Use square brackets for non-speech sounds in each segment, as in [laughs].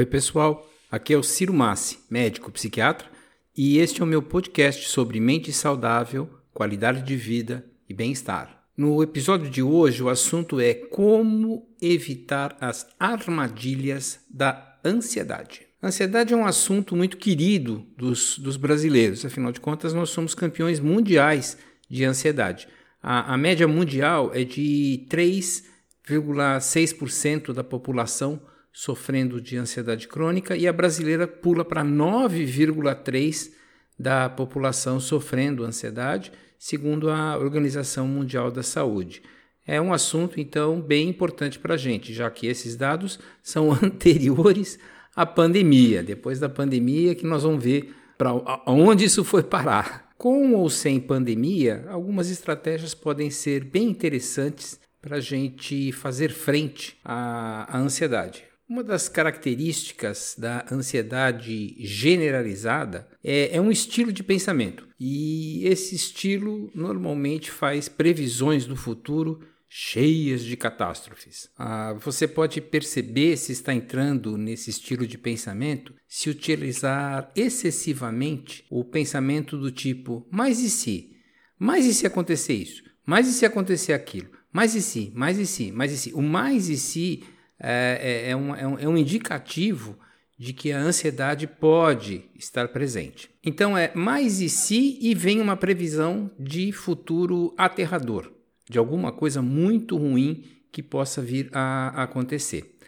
Oi, pessoal. Aqui é o Ciro Massi, médico psiquiatra, e este é o meu podcast sobre mente saudável, qualidade de vida e bem-estar. No episódio de hoje, o assunto é como evitar as armadilhas da ansiedade. Ansiedade é um assunto muito querido dos, dos brasileiros, afinal de contas, nós somos campeões mundiais de ansiedade. A, a média mundial é de 3,6% da população sofrendo de ansiedade crônica e a brasileira pula para 9,3% da população sofrendo ansiedade, segundo a Organização Mundial da Saúde. É um assunto, então, bem importante para a gente, já que esses dados são [laughs] anteriores à pandemia. Depois da pandemia, que nós vamos ver para onde isso foi parar. Com ou sem pandemia, algumas estratégias podem ser bem interessantes para a gente fazer frente à, à ansiedade. Uma das características da ansiedade generalizada é, é, um estilo de pensamento. E esse estilo normalmente faz previsões do futuro cheias de catástrofes. Ah, você pode perceber se está entrando nesse estilo de pensamento se utilizar excessivamente o pensamento do tipo: mas e se? Mas e se acontecer isso? Mas e se acontecer aquilo? Mas e se? Mais e se? Mais e se? O mais e se é, é, é, um, é, um, é um indicativo de que a ansiedade pode estar presente. Então é mais e se e vem uma previsão de futuro aterrador, de alguma coisa muito ruim que possa vir a acontecer.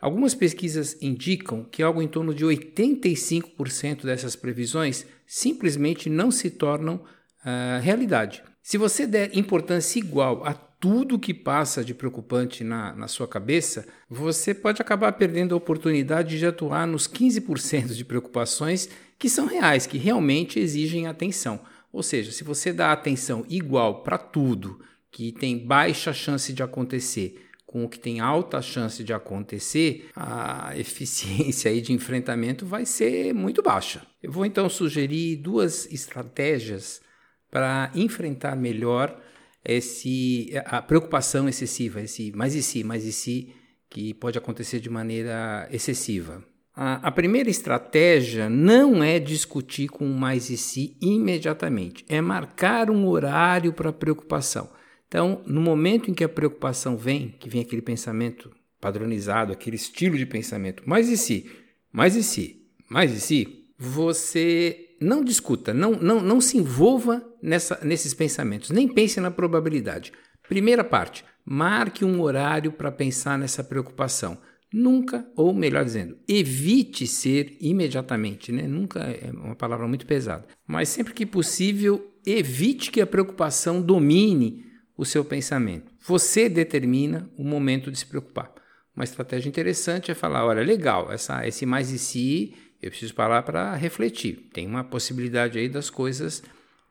Algumas pesquisas indicam que algo em torno de 85% dessas previsões simplesmente não se tornam uh, realidade. Se você der importância igual a tudo que passa de preocupante na, na sua cabeça, você pode acabar perdendo a oportunidade de atuar nos 15% de preocupações que são reais, que realmente exigem atenção. Ou seja, se você dá atenção igual para tudo que tem baixa chance de acontecer, com o que tem alta chance de acontecer, a [laughs] eficiência aí de enfrentamento vai ser muito baixa. Eu vou então sugerir duas estratégias para enfrentar melhor esse, a preocupação excessiva, esse mais e si, mais e si, que pode acontecer de maneira excessiva. A, a primeira estratégia não é discutir com o mais e si imediatamente, é marcar um horário para a preocupação. Então, no momento em que a preocupação vem, que vem aquele pensamento padronizado, aquele estilo de pensamento, mais e si, mais e si, mais e si, você não discuta, não, não, não se envolva nessa, nesses pensamentos, nem pense na probabilidade. Primeira parte, marque um horário para pensar nessa preocupação. Nunca, ou melhor dizendo, evite ser imediatamente, né? Nunca é uma palavra muito pesada, mas sempre que possível, evite que a preocupação domine o seu pensamento. Você determina o momento de se preocupar. Uma estratégia interessante é falar: olha, legal, essa, esse mais e si eu preciso parar para refletir. Tem uma possibilidade aí das coisas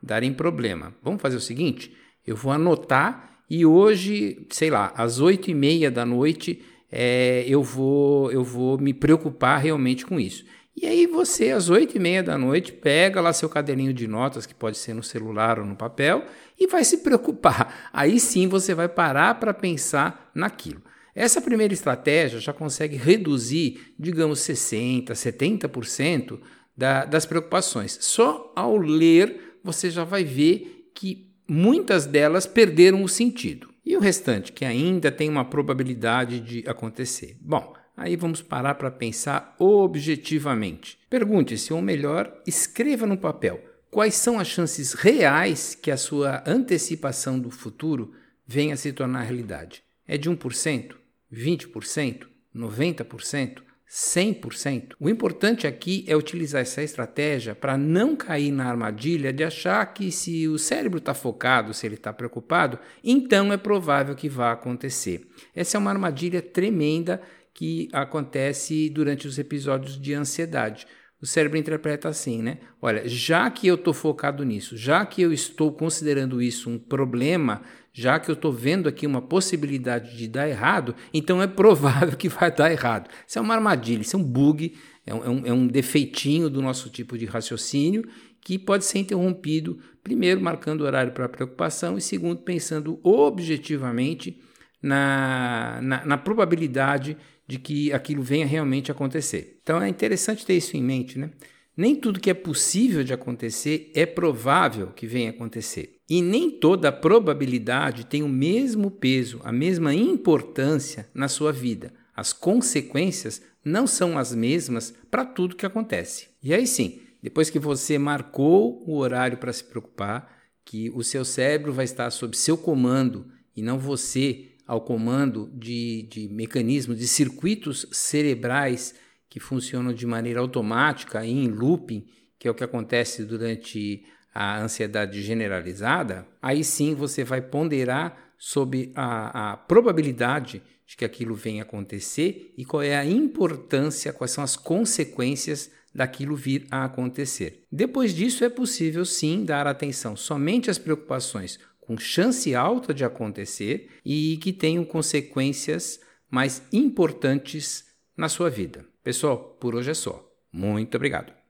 darem problema. Vamos fazer o seguinte: eu vou anotar e hoje, sei lá, às oito e meia da noite, é, eu, vou, eu vou me preocupar realmente com isso. E aí você, às oito e meia da noite, pega lá seu caderninho de notas, que pode ser no celular ou no papel, e vai se preocupar. Aí sim você vai parar para pensar naquilo. Essa primeira estratégia já consegue reduzir, digamos, 60%, 70% da, das preocupações. Só ao ler você já vai ver que muitas delas perderam o sentido. E o restante, que ainda tem uma probabilidade de acontecer? Bom, aí vamos parar para pensar objetivamente. Pergunte-se, ou melhor, escreva no papel quais são as chances reais que a sua antecipação do futuro venha a se tornar realidade. É de 1%? 20%, 90%, 100%. O importante aqui é utilizar essa estratégia para não cair na armadilha de achar que se o cérebro está focado, se ele está preocupado, então é provável que vá acontecer. Essa é uma armadilha tremenda que acontece durante os episódios de ansiedade. O cérebro interpreta assim, né? Olha, já que eu estou focado nisso, já que eu estou considerando isso um problema, já que eu estou vendo aqui uma possibilidade de dar errado, então é provável [laughs] que vai dar errado. Isso é uma armadilha, isso é um bug, é um, é um defeitinho do nosso tipo de raciocínio que pode ser interrompido, primeiro, marcando horário para preocupação e, segundo, pensando objetivamente na, na, na probabilidade de que aquilo venha realmente acontecer. Então é interessante ter isso em mente, né? Nem tudo que é possível de acontecer é provável que venha acontecer. E nem toda probabilidade tem o mesmo peso, a mesma importância na sua vida. As consequências não são as mesmas para tudo que acontece. E aí sim, depois que você marcou o horário para se preocupar, que o seu cérebro vai estar sob seu comando e não você ao comando de, de mecanismos, de circuitos cerebrais que funcionam de maneira automática e em looping, que é o que acontece durante a ansiedade generalizada, aí sim você vai ponderar sobre a, a probabilidade de que aquilo venha acontecer e qual é a importância, quais são as consequências daquilo vir a acontecer. Depois disso, é possível sim dar atenção somente às preocupações com chance alta de acontecer e que tenham consequências mais importantes na sua vida. Pessoal, por hoje é só. Muito obrigado.